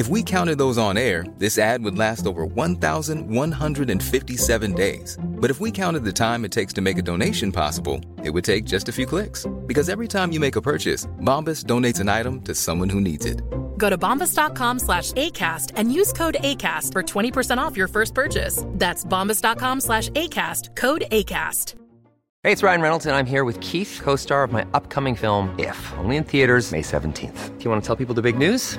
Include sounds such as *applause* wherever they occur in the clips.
if we counted those on air, this ad would last over 1,157 days. But if we counted the time it takes to make a donation possible, it would take just a few clicks. Because every time you make a purchase, Bombas donates an item to someone who needs it. Go to bombas.com slash ACAST and use code ACAST for 20% off your first purchase. That's bombas.com slash ACAST, code ACAST. Hey, it's Ryan Reynolds, and I'm here with Keith, co star of my upcoming film, If, only in theaters, May 17th. Do you want to tell people the big news?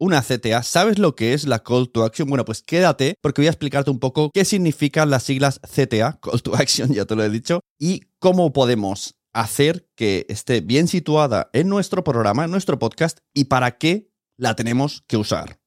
Una CTA. ¿Sabes lo que es la Call to Action? Bueno, pues quédate porque voy a explicarte un poco qué significan las siglas CTA, *laughs* Call to Action, ya te lo he dicho, y cómo podemos hacer que esté bien situada en nuestro programa, en nuestro podcast, y para qué la tenemos que usar.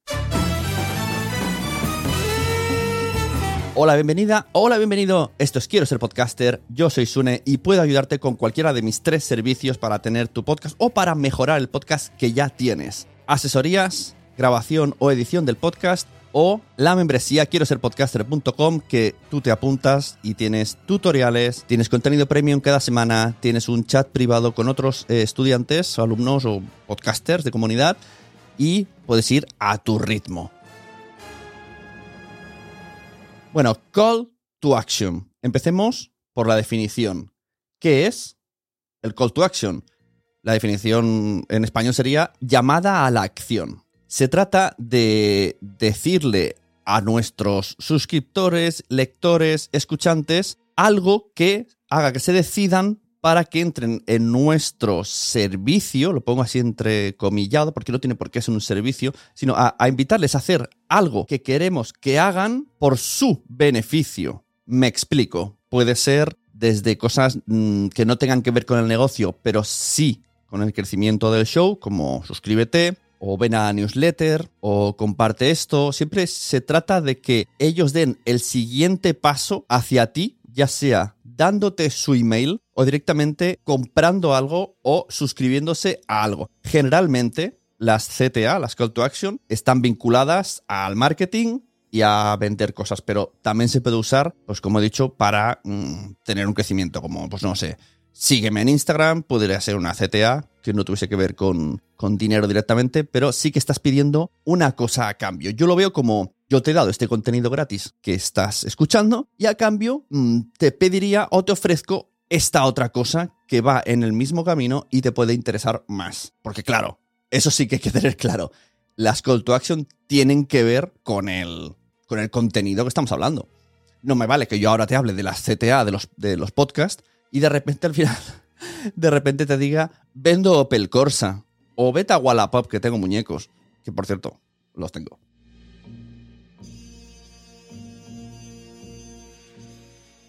Hola, bienvenida. Hola, bienvenido. Esto es Quiero ser podcaster. Yo soy Sune y puedo ayudarte con cualquiera de mis tres servicios para tener tu podcast o para mejorar el podcast que ya tienes. Asesorías, grabación o edición del podcast o la membresía quiero ser podcaster.com que tú te apuntas y tienes tutoriales, tienes contenido premium cada semana, tienes un chat privado con otros eh, estudiantes, alumnos o podcasters de comunidad y puedes ir a tu ritmo. Bueno, call to action. Empecemos por la definición. ¿Qué es el call to action? La definición en español sería llamada a la acción. Se trata de decirle a nuestros suscriptores, lectores, escuchantes, algo que haga que se decidan para que entren en nuestro servicio, lo pongo así entrecomillado porque no tiene por qué ser un servicio, sino a, invitarles a hacer algo que queremos que hagan por su beneficio. Me explico, puede ser desde cosas mmm, que no tengan que ver con el negocio, pero sí con el crecimiento del show, como suscríbete, o ven a newsletter o comparte esto. Siempre se trata de que ellos den el siguiente paso hacia ti, ya sea dándote su email o directamente comprando algo o suscribiéndose a algo. Generalmente las CTA, las Call to Action, están vinculadas al marketing y a vender cosas, pero también se puede usar, pues como he dicho, para mmm, tener un crecimiento, como, pues no sé, sígueme en Instagram, podría ser una CTA que no tuviese que ver con, con dinero directamente, pero sí que estás pidiendo una cosa a cambio. Yo lo veo como yo te he dado este contenido gratis que estás escuchando y a cambio mmm, te pediría o te ofrezco esta otra cosa que va en el mismo camino y te puede interesar más. Porque claro, eso sí que hay que tener claro. Las call to action tienen que ver con el, con el contenido que estamos hablando. No me vale que yo ahora te hable de las CTA, de los, de los podcasts, y de repente al final, *laughs* de repente te diga, vendo Opel Corsa, o vete a Wallapop que tengo muñecos, que por cierto, los tengo.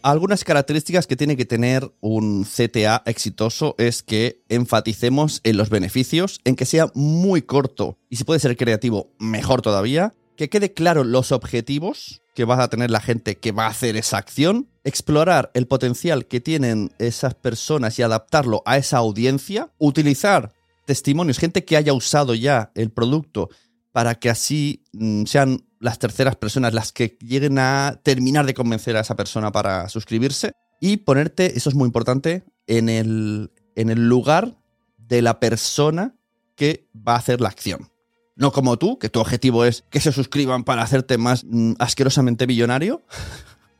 Algunas características que tiene que tener un CTA exitoso es que enfaticemos en los beneficios, en que sea muy corto y si puede ser creativo, mejor todavía, que quede claro los objetivos que va a tener la gente que va a hacer esa acción, explorar el potencial que tienen esas personas y adaptarlo a esa audiencia, utilizar testimonios, gente que haya usado ya el producto para que así mm, sean las terceras personas las que lleguen a terminar de convencer a esa persona para suscribirse y ponerte, eso es muy importante, en el, en el lugar de la persona que va a hacer la acción. No como tú, que tu objetivo es que se suscriban para hacerte más mm, asquerosamente millonario,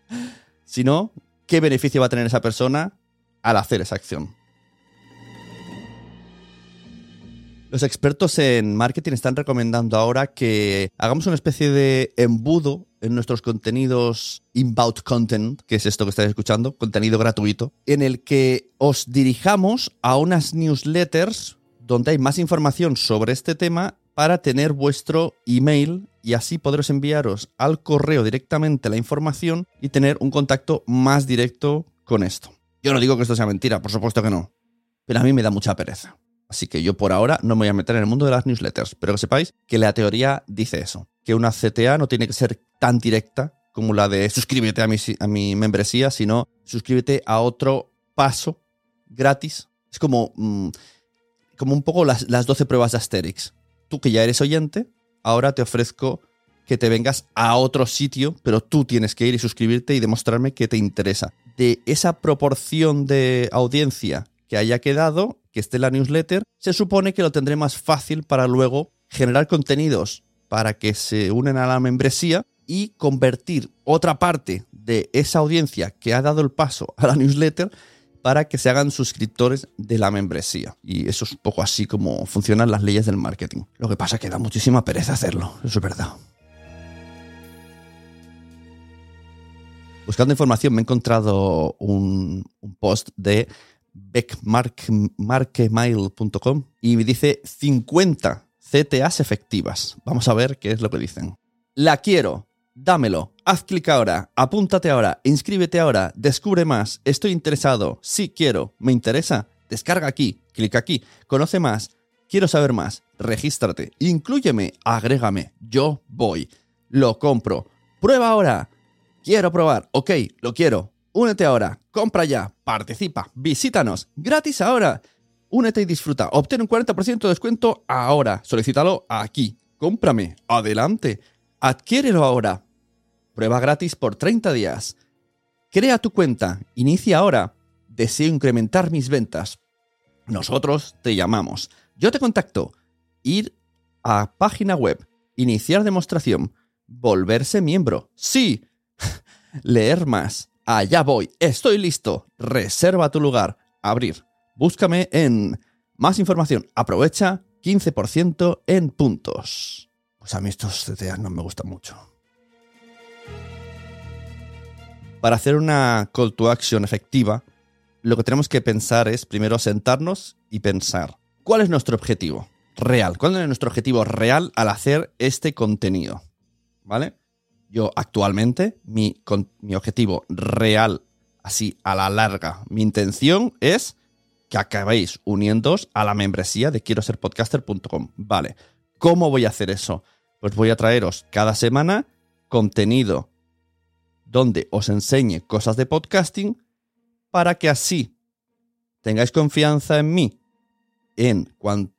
*laughs* sino qué beneficio va a tener esa persona al hacer esa acción. Los expertos en marketing están recomendando ahora que hagamos una especie de embudo en nuestros contenidos inbound content, que es esto que estáis escuchando, contenido gratuito, en el que os dirijamos a unas newsletters donde hay más información sobre este tema para tener vuestro email y así podréis enviaros al correo directamente la información y tener un contacto más directo con esto. Yo no digo que esto sea mentira, por supuesto que no, pero a mí me da mucha pereza. Así que yo por ahora no me voy a meter en el mundo de las newsletters, pero que sepáis que la teoría dice eso, que una CTA no tiene que ser tan directa como la de suscríbete a mi, a mi membresía, sino suscríbete a otro paso gratis. Es como, mm, como un poco las, las 12 pruebas de Asterix. Tú que ya eres oyente, ahora te ofrezco que te vengas a otro sitio, pero tú tienes que ir y suscribirte y demostrarme que te interesa. De esa proporción de audiencia que haya quedado, que esté en la newsletter, se supone que lo tendré más fácil para luego generar contenidos para que se unen a la membresía y convertir otra parte de esa audiencia que ha dado el paso a la newsletter para que se hagan suscriptores de la membresía. Y eso es un poco así como funcionan las leyes del marketing. Lo que pasa es que da muchísima pereza hacerlo, eso es verdad. Buscando información me he encontrado un, post de beckmarkemail.com y me dice 50 CTAs efectivas. Vamos a ver qué es lo que dicen. La quiero, dámelo, haz clic ahora, apúntate ahora, inscríbete ahora, descubre más, estoy interesado, sí quiero, me interesa, descarga aquí, clic aquí, conoce más, quiero saber más, regístrate, inclúyeme, agrégame, yo voy, lo compro, prueba ahora, quiero probar, ok, lo quiero, Únete ahora, compra ya, participa, visítanos, gratis ahora. Únete y disfruta. Obtén un 40% de descuento ahora. Solicítalo aquí. Cómprame. Adelante. Adquiérelo ahora. Prueba gratis por 30 días. Crea tu cuenta. Inicia ahora. Deseo incrementar mis ventas. Nosotros te llamamos. Yo te contacto. Ir a página web. Iniciar demostración. Volverse miembro. Sí. *laughs* Leer más Allá voy, estoy listo. Reserva tu lugar. Abrir. Búscame en más información. Aprovecha 15% en puntos. Pues a mí estos CTAs no me gustan mucho. Para hacer una call to action efectiva, lo que tenemos que pensar es primero sentarnos y pensar, ¿cuál es nuestro objetivo real? ¿Cuál es nuestro objetivo real al hacer este contenido? ¿Vale? Yo actualmente, mi, mi objetivo real, así a la larga, mi intención es que acabéis uniéndoos a la membresía de quiero ser podcaster.com. Vale, ¿cómo voy a hacer eso? Pues voy a traeros cada semana contenido donde os enseñe cosas de podcasting para que así tengáis confianza en mí en,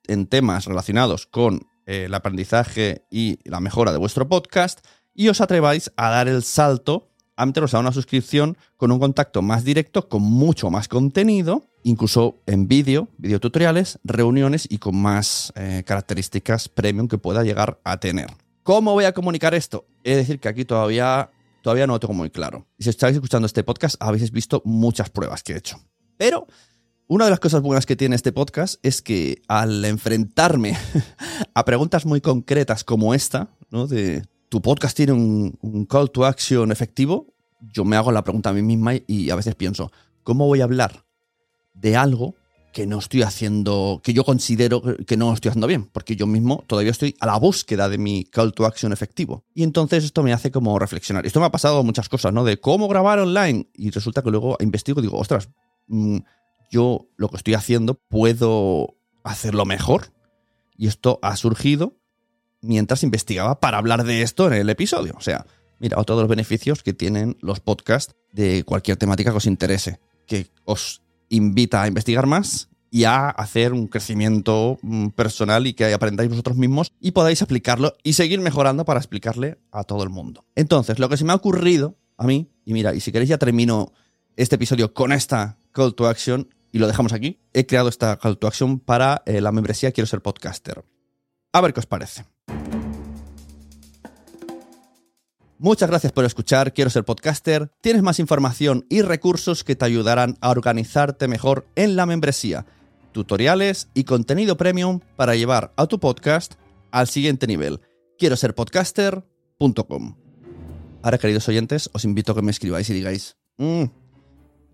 en temas relacionados con el aprendizaje y la mejora de vuestro podcast y os atreváis a dar el salto a meteros a una suscripción con un contacto más directo, con mucho más contenido, incluso en vídeo, videotutoriales, reuniones y con más eh, características premium que pueda llegar a tener. ¿Cómo voy a comunicar esto? Es decir, que aquí todavía, todavía no lo tengo muy claro. Y si estáis escuchando este podcast, habéis visto muchas pruebas que he hecho. Pero una de las cosas buenas que tiene este podcast es que al enfrentarme *laughs* a preguntas muy concretas como esta, ¿no? De tu podcast tiene un, call to action efectivo, yo me hago la pregunta a mí misma y a veces pienso, ¿cómo voy a hablar de algo que no estoy haciendo, que yo considero que no estoy haciendo bien, porque yo mismo todavía estoy a la búsqueda de mi call to action efectivo. Y entonces esto me hace como reflexionar. Esto me ha pasado muchas cosas, ¿no? De cómo grabar online. Y resulta que luego investigo y digo, ostras, mm, yo lo que estoy haciendo puedo hacerlo mejor. Y esto ha surgido mientras investigaba para hablar de esto en el episodio. O sea, mira, todos los beneficios que tienen los podcasts de cualquier temática que os interese, que os invita a investigar más y a hacer un crecimiento mm, personal y que aprendáis vosotros mismos y podáis aplicarlo y seguir mejorando para explicarle a todo el mundo. Entonces, lo que se me ha ocurrido a mí, y mira, y si queréis ya termino este episodio con esta call to action y lo dejamos aquí, he creado esta call to action para eh, la membresía Quiero ser podcaster. A ver qué os parece. Muchas gracias por escuchar, quiero ser podcaster. Tienes más información y recursos que te ayudarán a organizarte mejor en la membresía, tutoriales y contenido premium para llevar a tu podcast al siguiente nivel. Quiero ser podcaster.com. Ahora, queridos oyentes, os invito a que me escribáis y digáis, "Mm,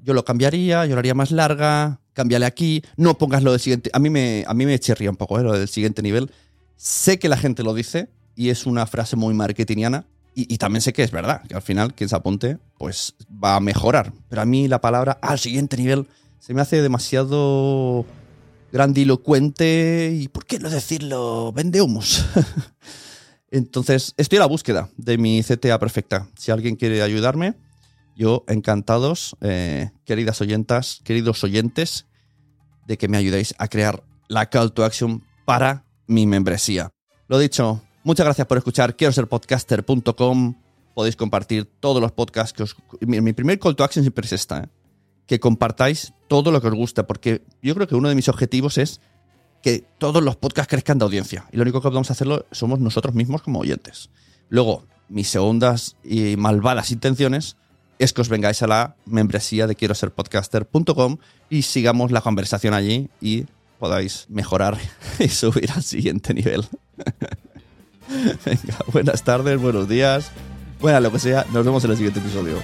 yo lo cambiaría, yo lo haría más larga, cámbiale aquí, no pongas lo del siguiente. A mí me, a mí me chirría un poco ¿eh? lo del siguiente nivel. Sé que la gente lo dice y es una frase muy marketingiana, y, también sé que es verdad, que al final quien se apunte, pues va a mejorar. Pero a mí la palabra al siguiente nivel se me hace demasiado grandilocuente y, ¿por qué no decirlo? Vende humos. *laughs* Entonces, estoy a la búsqueda de mi CTA perfecta. Si alguien quiere ayudarme, yo encantados, eh, queridas oyentas, queridos oyentes, de que me ayudéis a crear la call to action para mi membresía. Lo dicho, Muchas gracias por escuchar. Quiero ser podcaster.com. Podéis compartir todos los podcasts que os. Mi, primer call to action siempre es esta: ¿eh? que compartáis todo lo que os gusta, porque yo creo que uno de mis objetivos es que todos los podcasts crezcan de audiencia. Y lo único que podemos hacerlo somos nosotros mismos como oyentes. Luego, mis segundas y malvadas intenciones es que os vengáis a la membresía de quiero ser podcaster.com y sigamos la conversación allí y podáis mejorar *laughs* y subir al siguiente nivel. *laughs* *laughs* Venga, buenas tardes, buenos días, buena lo que sea. Nos vemos en el siguiente episodio.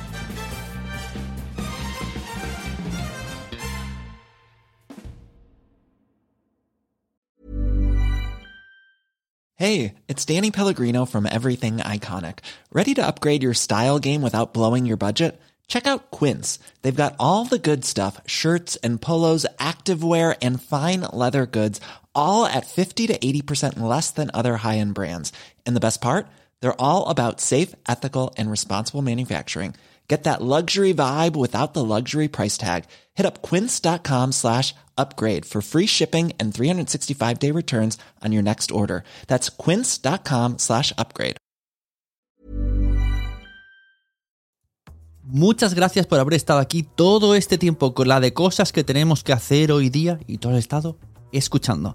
Hey, it's Danny Pellegrino from Everything Iconic. Ready to upgrade your style game without blowing your budget? Check out Quince. They've got all the good stuff shirts and polos, activewear, and fine leather goods all at 50 to 80% less than other high-end brands. And the best part? They're all about safe, ethical, and responsible manufacturing. Get that luxury vibe without the luxury price tag. Hit up quince.com slash upgrade for free shipping and 365-day returns on your next order. That's quince.com slash upgrade. Muchas gracias por haber estado aquí todo este tiempo con la de cosas que tenemos que hacer hoy día y todo el estado escuchando.